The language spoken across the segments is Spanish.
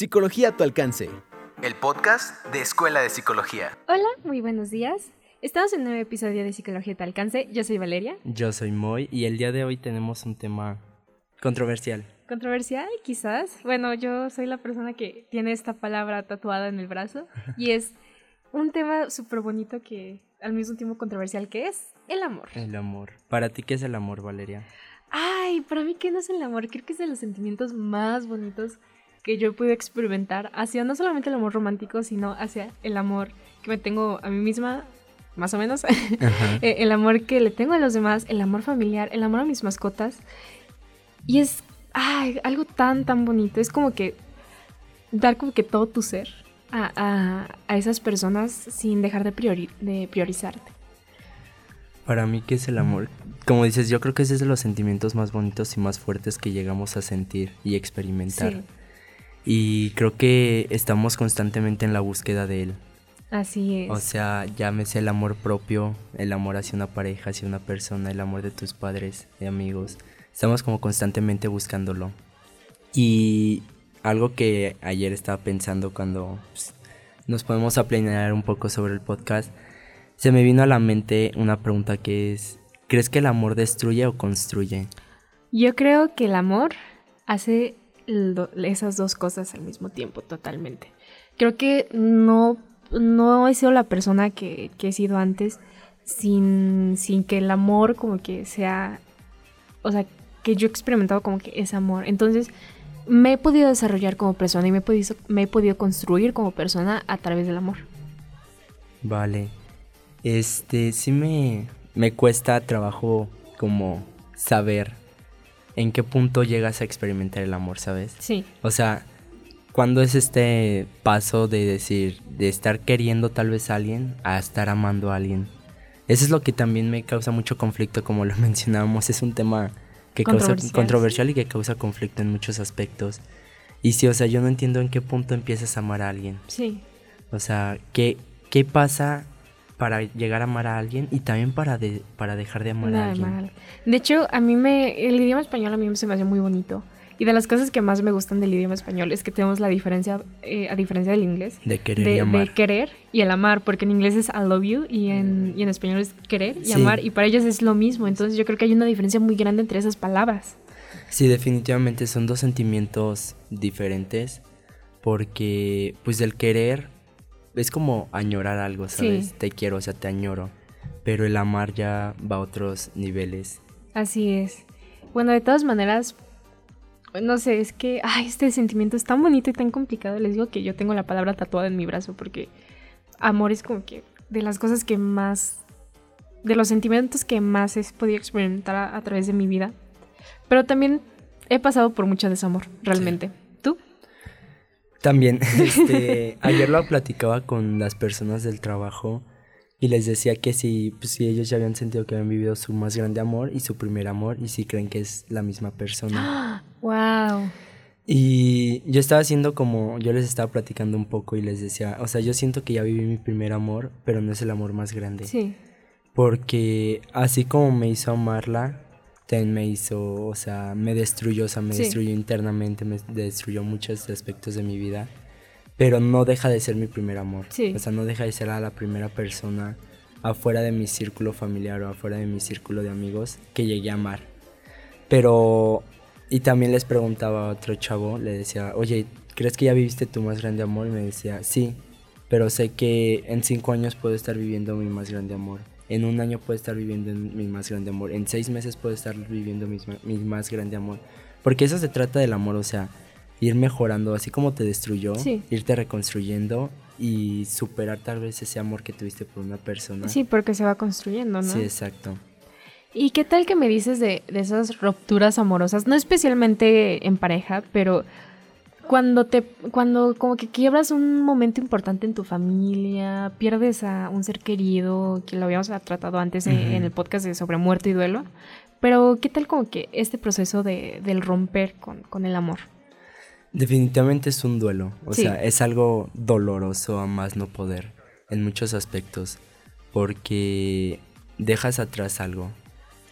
Psicología a tu alcance. El podcast de Escuela de Psicología. Hola, muy buenos días. Estamos en un nuevo episodio de Psicología a tu alcance. Yo soy Valeria. Yo soy Moy y el día de hoy tenemos un tema controversial. Controversial, quizás. Bueno, yo soy la persona que tiene esta palabra tatuada en el brazo y es un tema súper bonito que al mismo tiempo controversial que es el amor. El amor. ¿Para ti qué es el amor, Valeria? Ay, para mí qué no es el amor. Creo que es de los sentimientos más bonitos que yo podido experimentar hacia no solamente el amor romántico, sino hacia el amor que me tengo a mí misma, más o menos, eh, el amor que le tengo a los demás, el amor familiar, el amor a mis mascotas. Y es ay, algo tan, tan bonito. Es como que dar como que todo tu ser a, a, esas personas sin dejar de, de priorizarte. Para mí, ¿qué es el amor? Como dices, yo creo que ese es de los sentimientos más bonitos y más fuertes que llegamos a sentir y experimentar. Y creo que estamos constantemente en la búsqueda de él. Así es. O sea, llámese el amor propio, el amor hacia una pareja, hacia una persona, el amor de tus padres, de amigos. Estamos como constantemente buscándolo. Y algo que ayer estaba pensando cuando pues, nos podemos planear un poco sobre el podcast, se me vino a la mente una pregunta que es, ¿crees que el amor destruye o construye? Yo creo que el amor hace esas dos cosas al mismo tiempo totalmente. Creo que no, no he sido la persona que, que he sido antes sin, sin que el amor como que sea, o sea, que yo he experimentado como que es amor. Entonces, me he podido desarrollar como persona y me he podido, me he podido construir como persona a través del amor. Vale. Este, sí me, me cuesta trabajo como saber en qué punto llegas a experimentar el amor, ¿sabes? Sí. O sea, ¿cuándo es este paso de decir, de estar queriendo tal vez a alguien a estar amando a alguien? Eso es lo que también me causa mucho conflicto, como lo mencionábamos, es un tema que causa controversial y que causa conflicto en muchos aspectos. Y sí, o sea, yo no entiendo en qué punto empiezas a amar a alguien. Sí. O sea, ¿qué, qué pasa para llegar a amar a alguien y también para, de, para dejar de amar a alguien? De hecho, a mí me, el idioma español a mí se me hace muy bonito. Y de las cosas que más me gustan del idioma español es que tenemos la diferencia, eh, a diferencia del inglés, de querer, y amar. de querer y el amar, porque en inglés es I love you y en, y en español es querer y amar, y para ellos es lo mismo. Entonces yo creo que hay una diferencia muy grande entre esas palabras. Sí, definitivamente son dos sentimientos diferentes, porque pues el querer es como añorar algo, ¿sabes? Te quiero, o sea, te añoro, pero el amar ya va a otros niveles. Así es. Bueno, de todas maneras, no sé, es que, ay, este sentimiento es tan bonito y tan complicado. Les digo que yo tengo la palabra tatuada en mi brazo porque amor es como que de las cosas que más, de los sentimientos que más he podido experimentar a, través de mi vida. Pero también he pasado por mucho desamor, realmente. También, este, ayer lo platicaba con las personas del trabajo y les decía que si, pues, si ellos ya habían sentido que habían vivido su más grande amor y su primer amor y si creen que es la misma persona. ¡Wow! Y yo estaba haciendo como, yo les estaba platicando un poco y les decía, o sea, yo siento que ya viví mi primer amor, pero no es el amor más grande. Sí. Porque así como me hizo amarla, también me hizo, o sea, me destruyó, o sea, me destruyó internamente, me destruyó muchos aspectos de mi vida pero no deja de ser mi primer amor. O sea, no deja de ser a la primera persona afuera de mi círculo familiar o afuera de mi círculo de amigos que llegué a amar. Pero, y también les preguntaba a otro chavo, le decía, oye, ¿crees que ya viviste tu más grande amor? Y me decía, sí, pero sé que en cinco años puedo estar viviendo mi más grande amor. En un año puedo estar viviendo mi más grande amor. En seis meses puedo estar viviendo mi, mi más grande amor. Porque eso se trata del amor, o sea, ir mejorando, así como te destruyó, irte reconstruyendo y superar tal vez ese amor que tuviste por una persona. Sí, porque se va construyendo, ¿no? Sí, exacto. ¿Y qué tal que me dices de, de esas rupturas amorosas? No especialmente en pareja, pero cuando te cuando como que quiebras un momento importante en tu familia, pierdes a un ser querido, que lo habíamos tratado antes en, el podcast de sobre muerte y duelo, pero ¿qué tal como que este proceso de, del romper con, con el amor? Definitivamente es un duelo, o sea, es algo doloroso a más no poder en muchos aspectos, porque dejas atrás algo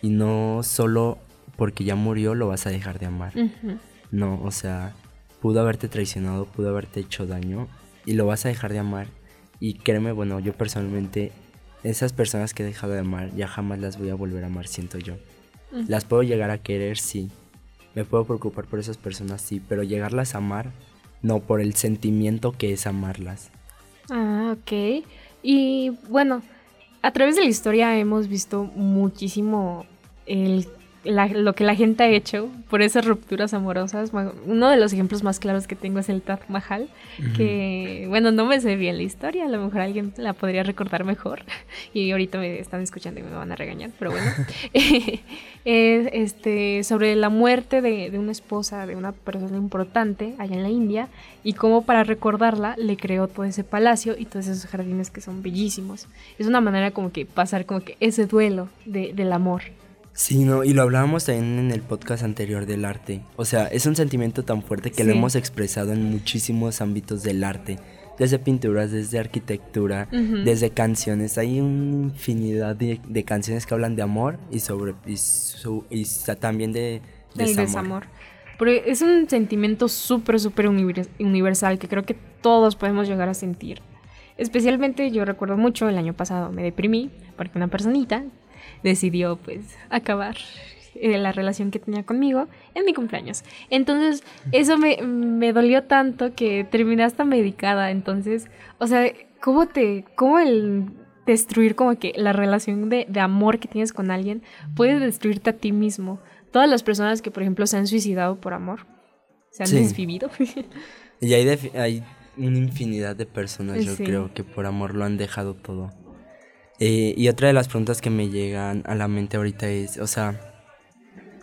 y no solo porque ya murió lo vas a dejar de amar. No, o sea, pudo haberte traicionado, pudo haberte hecho daño y lo vas a dejar de amar. Y créeme, bueno, yo personalmente, esas personas que he dejado de amar, ya jamás las voy a volver a amar, siento yo. Las puedo llegar a querer, sí. Me puedo preocupar por esas personas, sí, pero llegarlas a amar, no por el sentimiento que es amarlas. Ah, ok. Y bueno, a través de la historia hemos visto muchísimo el lo que la gente ha hecho por esas rupturas amorosas. Uno de los ejemplos más claros que tengo es el Taj Mahal, que, bueno, no me sé bien la historia, a lo mejor alguien la podría recordar mejor. Y ahorita me están escuchando y me van a regañar, pero bueno. este, sobre la muerte de, de, una esposa, de una persona importante allá en la India, y cómo para recordarla le creó todo ese palacio y todos esos jardines que son bellísimos. Es una manera como que pasar como que ese duelo de, del amor. Sí, no, y lo hablábamos también en el podcast anterior del arte. O sea, es un sentimiento tan fuerte que lo hemos expresado en muchísimos ámbitos del arte. Desde pinturas, desde arquitectura, desde canciones. Hay una infinidad de, canciones que hablan de amor y sobre y, también de, desamor. Porque es un sentimiento súper, súper universal que creo que todos podemos llegar a sentir. Especialmente yo recuerdo mucho el año pasado me deprimí porque una personita decidió pues acabar eh, la relación que tenía conmigo en mi cumpleaños. Entonces, eso me, me, dolió tanto que terminé hasta medicada. Entonces, o sea, ¿cómo te, cómo el destruir como que la relación de, de amor que tienes con alguien puede destruirte a ti mismo? Todas las personas que, por ejemplo, se han suicidado por amor, se han desvivido. y hay, hay una infinidad de personas, yo creo, que por amor lo han dejado todo. Eh, y otra de las preguntas que me llegan a la mente ahorita es, o sea,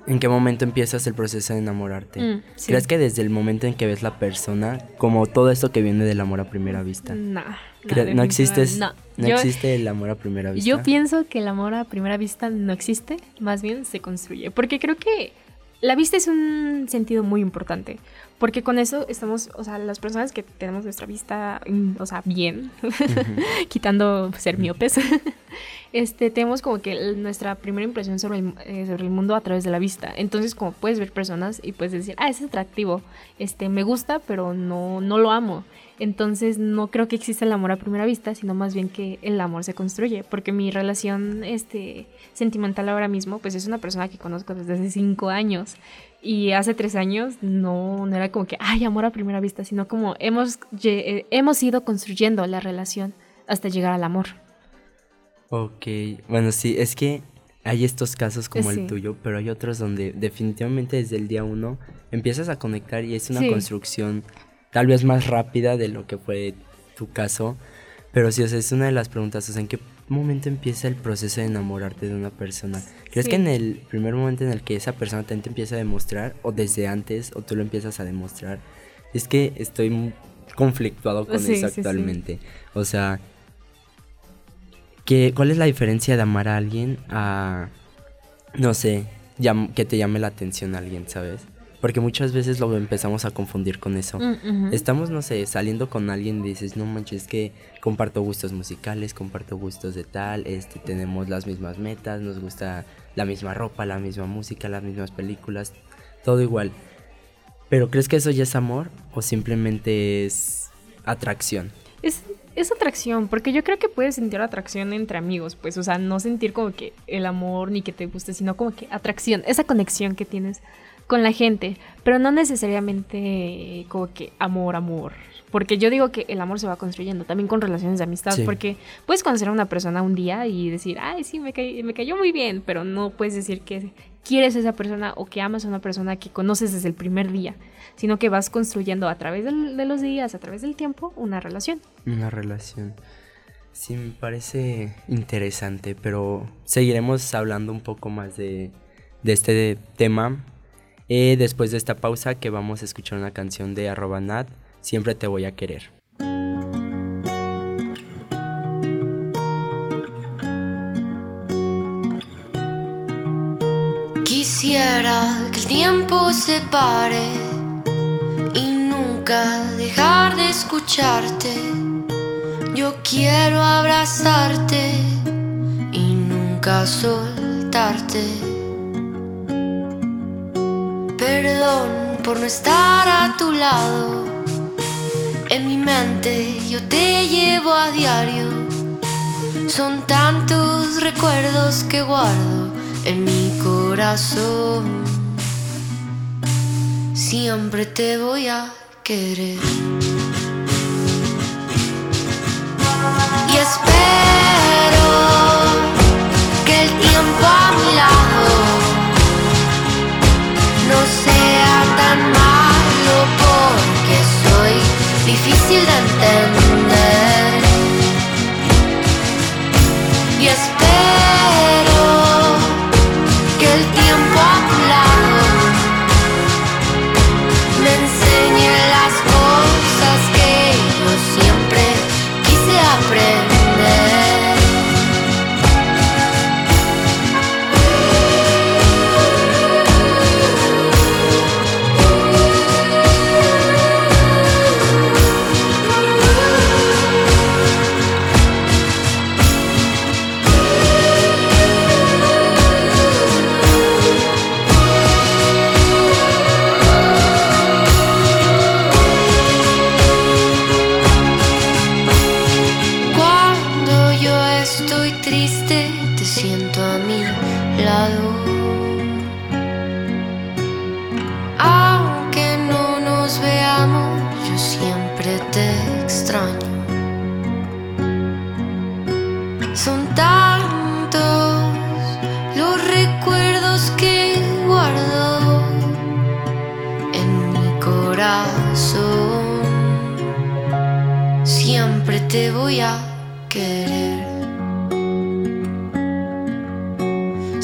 ¿en qué momento empiezas el proceso de enamorarte? Mm, ¿Crees que desde el momento en que ves la persona, como todo esto que viene del amor a primera vista? No. no, existe, no. existe el amor a primera vista. Yo pienso que el amor a primera vista no existe, más bien se construye, porque creo que la vista es un sentido muy importante, porque con eso estamos, o sea, las personas que tenemos nuestra vista, mm, o sea, bien, quitando ser miopes, este, tenemos como que nuestra primera impresión sobre el, eh, sobre el mundo a través de la vista. Entonces, como puedes ver personas y puedes decir, ah, es atractivo, este, me gusta, pero no, no lo amo. Entonces no creo que exista el amor a primera vista, sino más bien que el amor se construye, porque mi relación este, sentimental ahora mismo, pues es una persona que conozco desde hace cinco años y hace tres años no, no era como que, ay, amor a primera vista, sino como hemos, eh, hemos ido construyendo la relación hasta llegar al amor. Ok, bueno, sí, es que hay estos casos como el tuyo, pero hay otros donde definitivamente desde el día uno empiezas a conectar y es una construcción tal vez más rápida de lo que fue tu caso. Pero sí, o sea, es una de las preguntas, o sea, ¿en qué momento empieza el proceso de enamorarte de una persona? ¿Crees que en el primer momento en el que esa persona te empieza a demostrar, o desde antes, o tú lo empiezas a demostrar? Es que estoy conflictuado con eso actualmente. O sea, ¿qué, ¿cuál es la diferencia de amar a alguien a, no sé, que te llame la atención a alguien, ¿sabes? Porque muchas veces lo empezamos a confundir con eso. Mm, Estamos, no sé, saliendo con alguien y dices, no manches, es que comparto gustos musicales, comparto gustos de tal, este, tenemos las mismas metas, nos gusta la misma ropa, la misma música, las mismas películas, todo igual. Pero ¿crees que eso ya es amor o simplemente es atracción? Es, es atracción, porque yo creo que puedes sentir atracción entre amigos, pues, o sea, no sentir como que el amor ni que te guste, sino como que atracción, esa conexión que tienes con la gente, pero no necesariamente como que amor, amor. Porque yo digo que el amor se va construyendo también con relaciones de amistad, porque puedes conocer a una persona un día y decir, ay, sí, me, me cayó muy bien, pero no puedes decir que quieres a esa persona o que amas a una persona que conoces desde el primer día, sino que vas construyendo a través de los días, a través del tiempo, una relación. Una relación. Sí, me parece interesante, pero seguiremos hablando un poco más de, de este tema eh, después de esta pausa que vamos a escuchar una canción de arroba nat, siempre te voy a querer. Quisiera que el tiempo se pare y nunca dejar de escucharte. Yo quiero abrazarte y nunca soltarte. Perdón por no estar a tu lado. En mi mente yo te llevo a diario. Son tantos recuerdos que guardo en mi corazón. Siempre te voy a querer.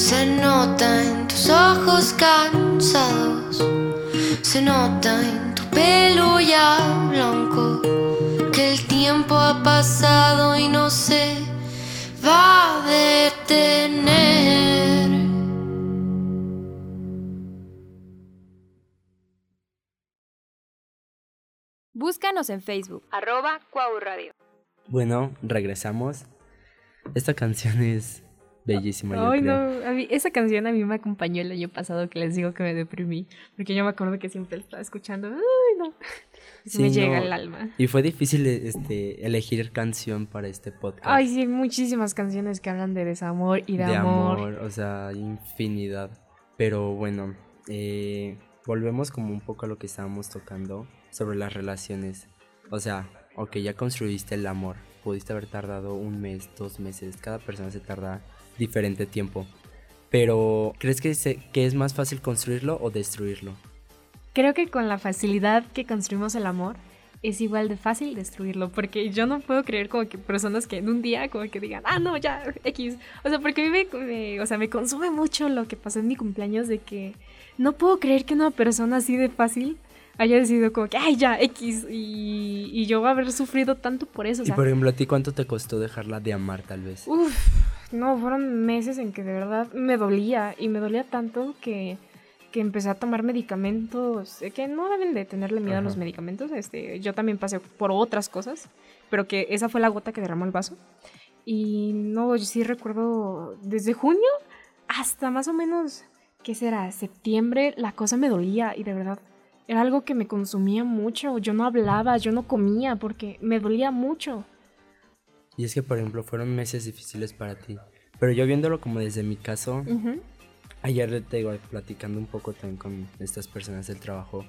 Se nota en tus ojos cansados, se nota en tu pelo ya blanco, que el tiempo ha pasado y no se va a detener. Búscanos en Facebook, arroba Cuau Radio. Bueno, regresamos. Esta canción es bellísima. yo Ay, creo. no, a mí- esa canción a mí me acompañó el año pasado que les digo que me deprimí, porque yo me acuerdo que siempre la estaba escuchando. Ay, no. Sí, me llega no. al alma. Y fue difícil este, elegir canción para este podcast. Ay, sí, hay muchísimas canciones que hablan de desamor y de, de amor. amor, o sea, infinidad. Pero bueno, eh, volvemos como un poco a lo que estábamos tocando sobre las relaciones. O sea, ok, ya construiste el amor. Pudiste haber tardado un mes, dos meses. Cada persona se tarda diferente tiempo. Pero, ¿crees que, se- que es más fácil construirlo o destruirlo? Creo que con la facilidad que construimos el amor es igual de fácil destruirlo, porque yo no puedo creer como que personas que en un día como que digan, ah, no, ya, X. O sea, porque a mí me, me- o sea, me consume mucho lo que pasó en mi cumpleaños de que no puedo creer que una persona así de fácil haya decidido como que, ay, ya, X, y, y yo haber sufrido tanto por eso. O y sea, por ejemplo, ¿a ti cuánto te costó dejarla de amar tal vez? Uf, no, fueron meses en que de verdad me dolía y me dolía tanto que, que empecé a tomar medicamentos eh, que no deben de tenerle miedo a los medicamentos. Este, yo también pasé por otras cosas, pero que esa fue la gota que derramó el vaso. Y no, yo sí recuerdo desde junio hasta más o menos, ¿qué será? Septiembre, la cosa me dolía y de verdad era algo que me consumía mucho. Yo no hablaba, yo no comía porque me dolía mucho. Y es que, por ejemplo, fueron meses difíciles para ti. Pero yo viéndolo como desde mi caso, Ujú. Ayer te iba platicando un poco también con estas personas del trabajo.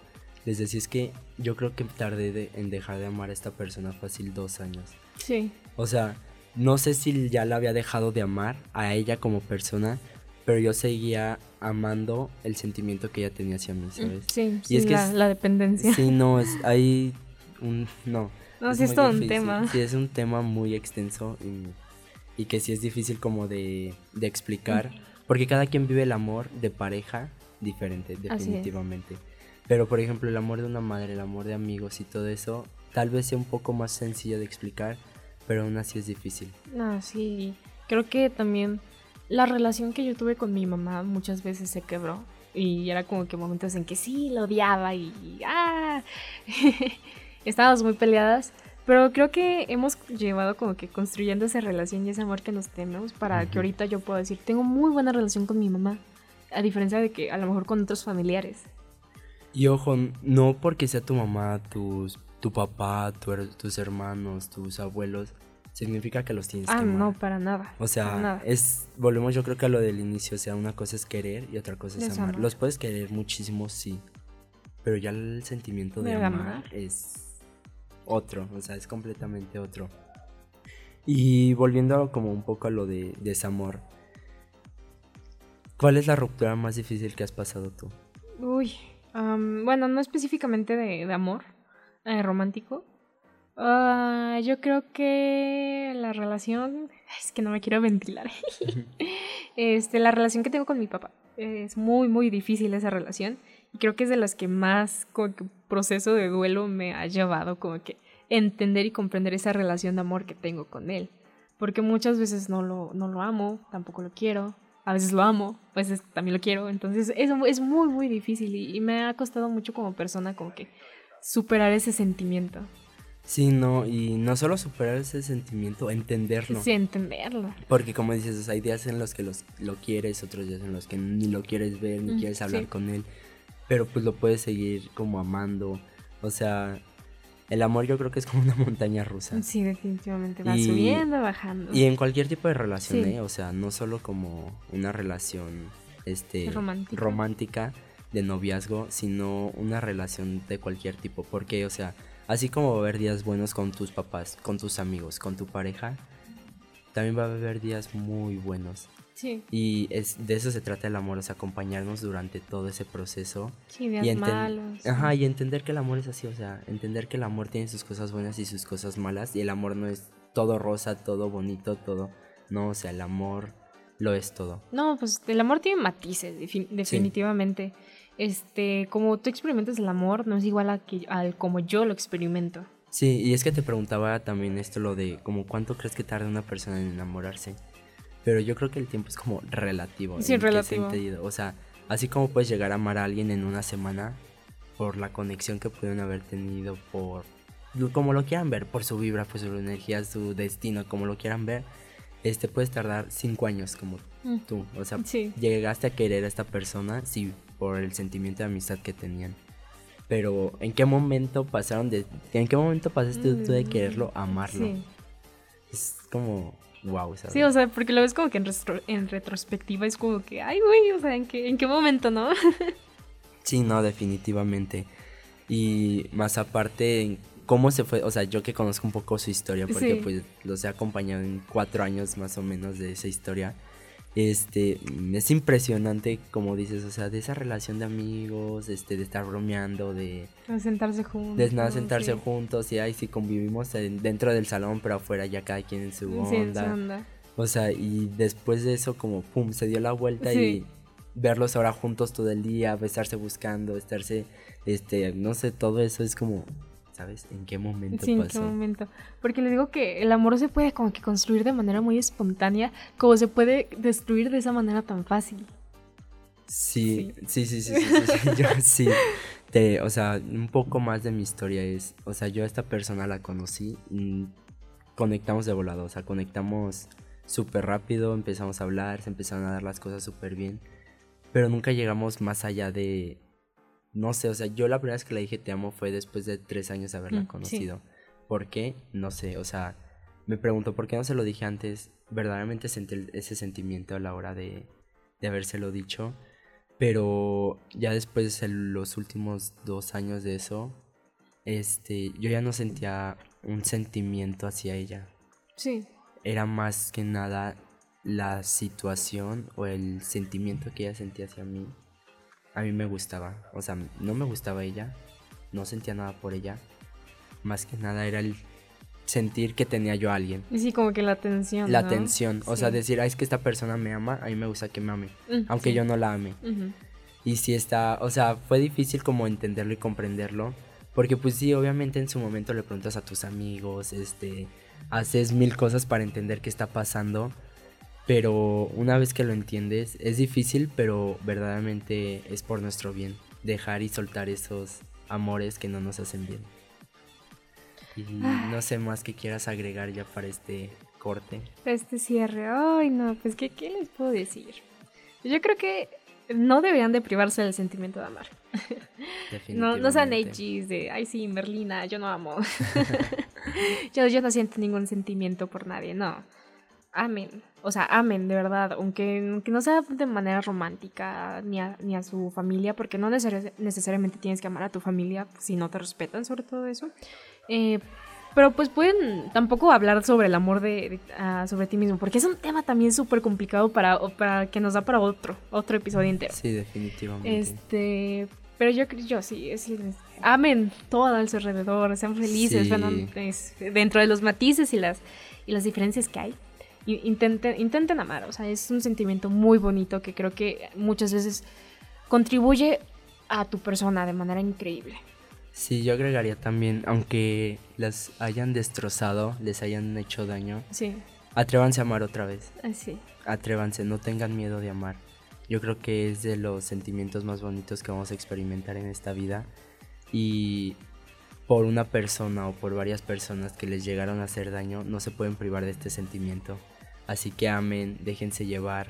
Les decía es que yo creo que tardé de- en dejar de amar a esta persona fácil dos años. Sí. O sea, no sé si ya la había dejado de amar a ella como persona, pero yo seguía amando el sentimiento que ella tenía hacia mí, ¿sabes? Sí, Y sí, es que la, es- la dependencia. Sí, no, es, hay un... No. No, sí es todo un tema. Sí, es un tema muy extenso y, y que sí es difícil como de, de explicar, porque cada quien vive el amor de pareja diferente, es. definitivamente. Pero por ejemplo, el amor de una madre, el amor de amigos y todo eso, tal vez sea un poco más sencillo de explicar, pero aún así es difícil. No, sí. Creo que también la relación que yo tuve con mi mamá muchas veces se quebró. Y era como que momentos en que sí, lo odiaba y... ¡Ah! Estábamos muy peleadas. Pero creo que hemos llevado como que construyendo esa relación y ese amor que nos tenemos para que ahorita yo pueda decir, tengo muy buena relación con mi mamá. A diferencia de que a lo mejor con otros familiares. Y ojo, no porque sea tu mamá, tus, tu papá, tu tus hermanos, tus abuelos, significa que los tienes Ah, que amar. no, para nada. O sea, nada. es volvemos yo creo que a lo del inicio, o sea, una cosa es querer y otra cosa es Es amar. amar. Los puedes querer muchísimo, sí, pero ya el sentimiento de De amar, amar. es otro, o sea, es completamente otro. Y volviendo como un poco a lo de desamor, ¿cuál es la ruptura más difícil que has pasado tú? Uy, am, bueno, no específicamente de, de amor eh, romántico. Ah, yo creo que la relación, es que no me quiero ventilar. este, la relación que tengo con mi papá es muy, muy difícil esa relación creo que es de las que más como que proceso de duelo me ha llevado como que entender y comprender esa relación de amor que tengo con él. Porque muchas veces no lo, no lo amo, tampoco lo quiero, a veces lo amo, a veces también lo quiero. Entonces es, es muy, muy difícil y, y me ha costado mucho como persona como que superar ese sentimiento. Sí, no, y no solo superar ese sentimiento, entenderlo. Sí, entenderlo. Porque como dices, hay días en los que los, lo quieres, otros días en los que ni lo quieres ver, ni Mm, quieres hablar sí. con él, pero pues lo puedes seguir como amando. O sea, el amor yo creo que es como una montaña rusa. Sí, definitivamente. Va Y- subiendo, bajando. Y en cualquier tipo de relación, Sí. ¿eh? O sea, no solo como una relación este, Romántica. romántica de noviazgo, sino una relación de cualquier tipo. Porque, o sea, así como va a haber días buenos con tus papás, con tus amigos, con tu pareja, también va a haber días muy buenos. Sí, Y es, de eso se trata el amor, o sea, acompañarnos durante todo ese proceso. sí, días y malos. Ajá, y entender que el amor es así, o sea, entender que el amor tiene sus cosas buenas y sus cosas malas. Y el amor no es todo rosa, todo bonito, todo. No, o sea, el amor lo es todo. No, pues el amor tiene matices, defin- definitivamente. Este, como tú experimentas el amor, no es igual a que, al como yo lo experimento. Sí, y es que te preguntaba también esto, lo de como cuánto crees que tarda una persona en enamorarse. Pero yo creo que el tiempo es como relativo. Sí, ¿en qué relativo. sentido? O sea, así como puedes llegar a amar a alguien en una semana por la conexión que pudieron haber tenido, por como lo quieran ver, por su vibra, por su energía, su destino, como lo quieran ver, este puedes tardar cinco años como Mm. tú. O sea, Sí. llegaste a querer a esta persona, sí, por el sentimiento de amistad que tenían. Pero ¿en qué momento pasaron de... ¿En qué momento pasaste tú de Mm, quererlo a amarlo? Sí. Es como... Wow, ¿sabes? Sí, o sea, porque lo ves como que en, retrospectiva es como que, ay, güey, o sea, ¿en qué, ¿en qué momento, no? Sí, no, definitivamente. Y más aparte, ¿cómo se fue? O sea, yo que conozco un poco su historia, porque Sí. pues los he acompañado en cuatro años más o menos de esa historia. Este, es impresionante, como dices, o sea, de esa relación de amigos, este, de estar bromeando, de, De sentarse juntos. de nada sentarse sí. juntos y ahí sí convivimos en- dentro del salón, pero afuera ya cada quien en su Sí, en su onda. onda. O sea, y después de eso como pum, se dio la vuelta Sí. y verlos ahora juntos todo el día, estarse buscando, estarse, este, no sé, todo eso es como, ¿sabes? ¿En qué momento Sí, en qué pasó? momento. Porque les digo que el amor se puede como que construir de manera muy espontánea, como se puede destruir de esa manera tan fácil. Sí, sí, sí, sí, sí, sí, sí, yo sí. Te, o sea, un poco más de mi historia es, o sea, yo a esta persona la conocí, mm, conectamos de volado, o sea, conectamos súper rápido, empezamos a hablar, se empezaron a dar las cosas súper bien, pero nunca llegamos más allá de, no sé, o sea, yo la primera vez que le dije te amo fue después de tres años de haberla Mm, sí. conocido. ¿Por qué? No sé, o sea, me pregunto, ¿por qué no se lo dije antes? Verdaderamente sentí ese sentimiento a la hora de, de habérselo dicho. Pero ya después de los últimos dos años de eso, este, yo ya no sentía un sentimiento hacia ella. Sí. Era más que nada la situación o el sentimiento que ella sentía hacia mí. A mí me gustaba. O sea, no me gustaba ella. No sentía nada por ella. Más que nada era el sentir que tenía yo a alguien. Y sí, como que la atención. La ¿no? atención. O sea, decir, ah, es que esta persona me ama. A mí me gusta que me ame. Mm, Aunque sí. yo no la ame. Y sí está, o sea, fue difícil como entenderlo y comprenderlo. Porque pues sí, obviamente en su momento le preguntas a tus amigos, este, haces mil cosas para entender qué está pasando. Pero una vez que lo entiendes, es difícil, pero verdaderamente es por nuestro bien. Dejar y soltar esos amores que no nos hacen bien. Y no sé más que quieras agregar ya para este corte. Este cierre. Ay, no, pues, ¿qué, qué les puedo decir? Yo creo que no deberían de privarse del sentimiento de amar. No, no sean h's de, ay sí, Merlina, yo no amo. yo, yo no siento ningún sentimiento por nadie, no. Amen. O sea, amen, de verdad. Aunque, aunque no sea de manera romántica ni a, ni a su familia, porque no necesari- necesariamente tienes que amar a tu familia si no te respetan, sobre todo eso. Eh, pero pues pueden tampoco hablar sobre el amor de, de- ah, sobre ti mismo, porque es un tema también súper complicado para, para que nos da para otro, otro episodio entero. Sí, definitivamente. Este, pero yo yo sí, es, es- amen todo a su alrededor, sean felices, Sí. bueno, es- dentro de los matices y las, y las diferencias que hay. Intenten, intenten amar, o sea, es un sentimiento muy bonito que creo que muchas veces contribuye a tu persona de manera increíble. Sí, yo agregaría también, aunque las hayan destrozado, les hayan hecho daño, Sí, atrévanse a amar otra vez. así. Atrévanse, no tengan miedo de amar. Yo creo que es de los sentimientos más bonitos que vamos a experimentar en esta vida. Y por una persona o por varias personas que les llegaron a hacer daño, no se pueden privar de este sentimiento. Así que amen, déjense llevar.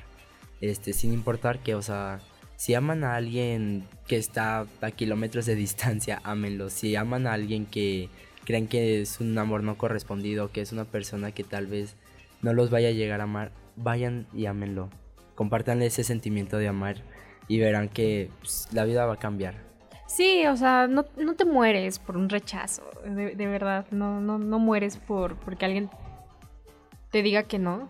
Este, sin importar que, o sea, si aman a alguien que está a kilómetros de distancia, ámenlo. Si aman a alguien que creen que es un amor no correspondido, que es una persona que tal vez no los vaya a llegar a amar, vayan y ámenlo. Compártanle ese sentimiento de amar y verán que pues, la vida va a cambiar. Sí, o sea, no, no te mueres por un rechazo, de, de verdad, no, no, no mueres por porque alguien te diga que no.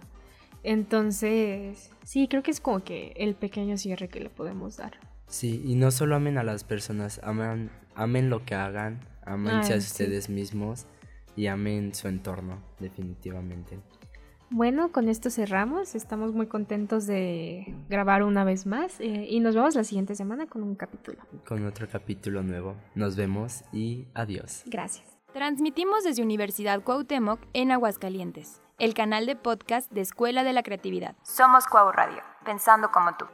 Entonces, sí, creo que es como que el pequeño cierre que le podemos dar. Sí, y no solo amen a las personas, amen, amen lo que hagan, amense Ay, a sí. ustedes mismos y amen su entorno, definitivamente. Bueno, con esto cerramos. Estamos muy contentos de grabar una vez más eh, y nos vemos la siguiente semana con un capítulo. Con otro capítulo nuevo. Nos vemos y adiós. Gracias. Transmitimos desde Universidad Cuauhtémoc en Aguascalientes, el canal de podcast de Escuela de la Creatividad. Somos Cuau Radio, pensando como tú.